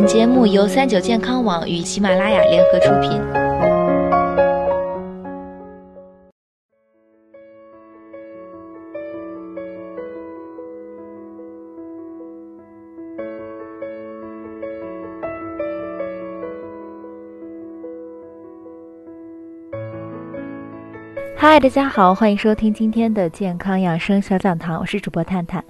本节目由三九健康网与喜马拉雅联合出品。嗨，大家好，欢迎收听今天的健康养生小讲堂，我是主播探探。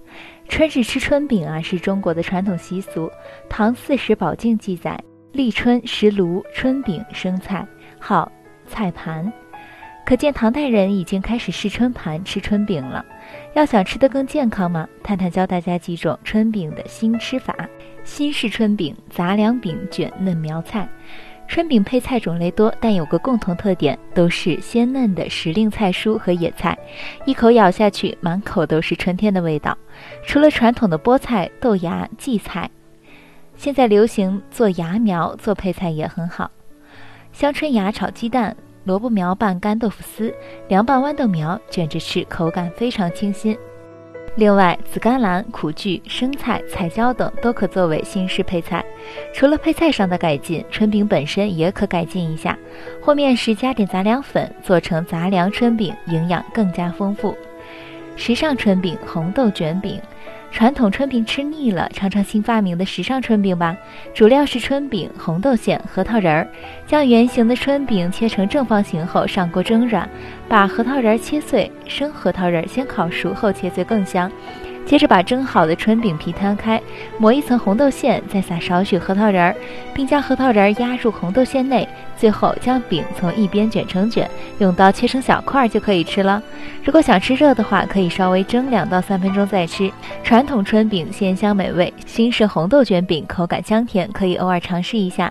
春日吃春饼啊，是中国的传统习俗。《唐四史宝镜》记载，立春食炉春饼生菜，号菜盘。可见唐代人已经开始试春盘吃春饼了。要想吃得更健康吗？探探教大家几种春饼的新吃法。新式春饼：杂粮饼卷嫩苗菜。春饼配菜种类多，但有个共同特点，都是鲜嫩的时令菜蔬和野菜，一口咬下去，满口都是春天的味道。除了传统的菠菜、豆芽、荠菜，现在流行做芽苗做配菜也很好。香椿芽炒鸡蛋，萝卜苗拌干豆腐丝，凉拌豌豆苗卷着吃，口感非常清新。另外，紫甘蓝、苦苣、生菜、彩椒等都可作为新式配菜。除了配菜上的改进，春饼本身也可改进一下，和面时加点杂粮粉，做成杂粮春饼，营养更加丰富。时尚春饼，红豆卷饼。传统春饼吃腻了，尝尝新发明的时尚春饼吧。主料是春饼、红豆馅、核桃仁儿。将圆形的春饼切成正方形后上锅蒸软，把核桃仁儿切碎。生核桃仁儿先烤熟后切碎更香。接着把蒸好的春饼皮摊开，抹一层红豆馅，再撒少许核桃仁儿，并将核桃仁儿压入红豆馅内。最后将饼从一边卷成卷，用刀切成小块就可以吃了。如果想吃热的话，可以稍微蒸两到三分钟再吃。传统春饼鲜香美味，新式红豆卷饼口感香甜，可以偶尔尝试一下。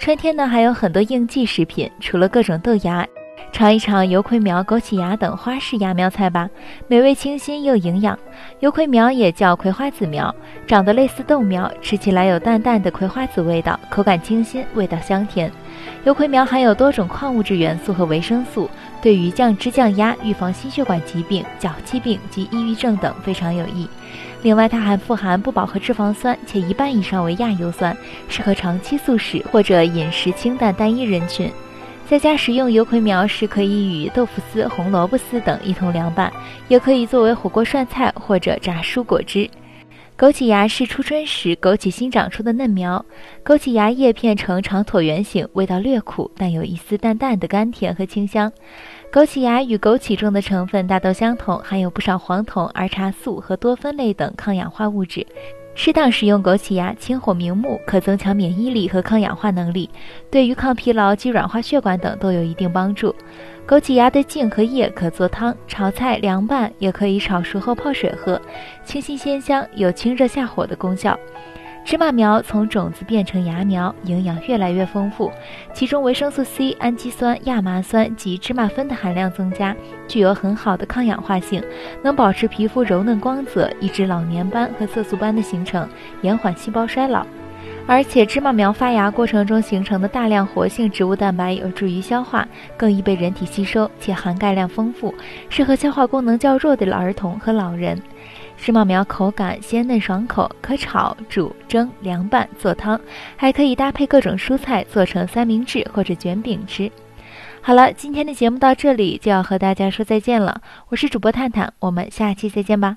春天呢还有很多应季食品，除了各种豆芽。尝一尝油葵苗、枸杞芽等花式芽苗菜吧，美味清新又营养。油葵苗也叫葵花籽苗，长得类似豆苗，吃起来有淡淡的葵花籽味道，口感清新，味道香甜。油葵苗含有多种矿物质元素和维生素，对于降脂降压、预防心血管疾病、脚气病及抑郁症等非常有益。另外，它还富含不饱和脂肪酸，且一半以上为亚油酸，适合长期素食或者饮食清淡单一人群。在家食用油葵苗时，可以与豆腐丝、红萝卜丝等一同凉拌，也可以作为火锅涮菜或者炸蔬果汁。枸杞芽是初春时枸杞新长出的嫩苗，枸杞芽叶片呈长椭圆形，味道略苦，但有一丝淡淡的甘甜和清香。枸杞芽与枸杞中的成分大都相同，含有不少黄酮、儿茶素和多酚类等抗氧化物质。适当食用枸杞芽，清火明目，可增强免疫力和抗氧化能力，对于抗疲劳及软化血管等都有一定帮助。枸杞芽的茎和叶可做汤、炒菜、凉拌，也可以炒熟后泡水喝，清新鲜香，有清热下火的功效。芝麻苗从种子变成芽苗，营养越来越丰富，其中维生素 C、氨基酸、亚麻酸及芝麻酚的含量增加，具有很好的抗氧化性，能保持皮肤柔嫩光泽，抑制老年斑和色素斑的形成，延缓细胞衰老。而且芝麻苗发芽过程中形成的大量活性植物蛋白有助于消化，更易被人体吸收，且含钙量丰富，适合消化功能较弱的儿童和老人。芝麻苗口感鲜嫩爽口，可炒、煮、蒸、凉拌、做汤，还可以搭配各种蔬菜做成三明治或者卷饼吃。好了，今天的节目到这里就要和大家说再见了，我是主播探探，我们下期再见吧。